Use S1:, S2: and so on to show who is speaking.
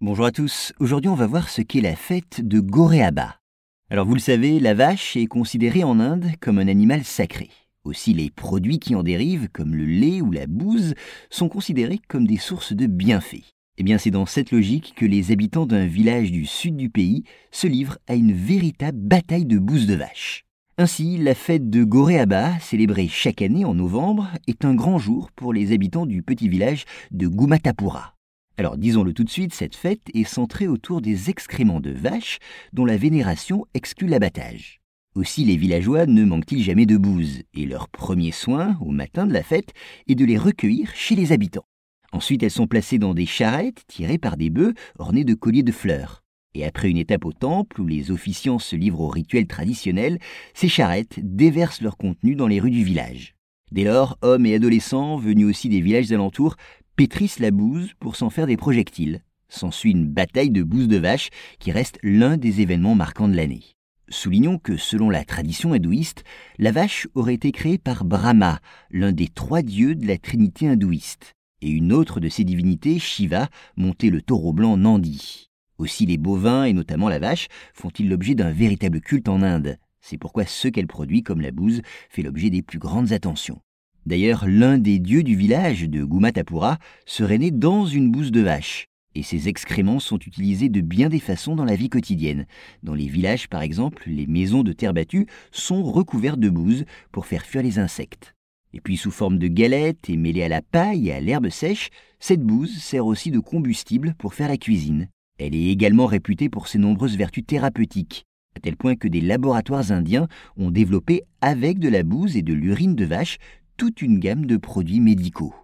S1: Bonjour à tous, aujourd'hui on va voir ce qu'est la fête de Goréaba. Alors vous le savez, la vache est considérée en Inde comme un animal sacré. Aussi les produits qui en dérivent, comme le lait ou la bouse, sont considérés comme des sources de bienfaits. Eh bien c'est dans cette logique que les habitants d'un village du sud du pays se livrent à une véritable bataille de bouse de vache. Ainsi, la fête de Goréaba, célébrée chaque année en novembre, est un grand jour pour les habitants du petit village de Gumatapura. Alors disons-le tout de suite, cette fête est centrée autour des excréments de vaches dont la vénération exclut l'abattage. Aussi les villageois ne manquent-ils jamais de bouse, et leur premier soin, au matin de la fête, est de les recueillir chez les habitants. Ensuite elles sont placées dans des charrettes tirées par des bœufs ornés de colliers de fleurs. Et après une étape au temple où les officiants se livrent au rituel traditionnel, ces charrettes déversent leur contenu dans les rues du village. Dès lors, hommes et adolescents, venus aussi des villages alentours, pétrissent la bouse pour s'en faire des projectiles. S'ensuit une bataille de bouse de vache qui reste l'un des événements marquants de l'année. Soulignons que selon la tradition hindouiste, la vache aurait été créée par Brahma, l'un des trois dieux de la trinité hindouiste, et une autre de ses divinités, Shiva, montait le taureau blanc Nandi. Aussi les bovins, et notamment la vache, font-ils l'objet d'un véritable culte en Inde. C'est pourquoi ce qu'elle produit, comme la bouse, fait l'objet des plus grandes attentions. D'ailleurs, l'un des dieux du village de Gumatapura serait né dans une bouse de vache, et ses excréments sont utilisés de bien des façons dans la vie quotidienne. Dans les villages, par exemple, les maisons de terre battue sont recouvertes de bouse pour faire fuir les insectes. Et puis sous forme de galettes et mêlée à la paille et à l'herbe sèche, cette bouse sert aussi de combustible pour faire la cuisine. Elle est également réputée pour ses nombreuses vertus thérapeutiques, à tel point que des laboratoires indiens ont développé avec de la bouse et de l'urine de vache toute une gamme de produits médicaux.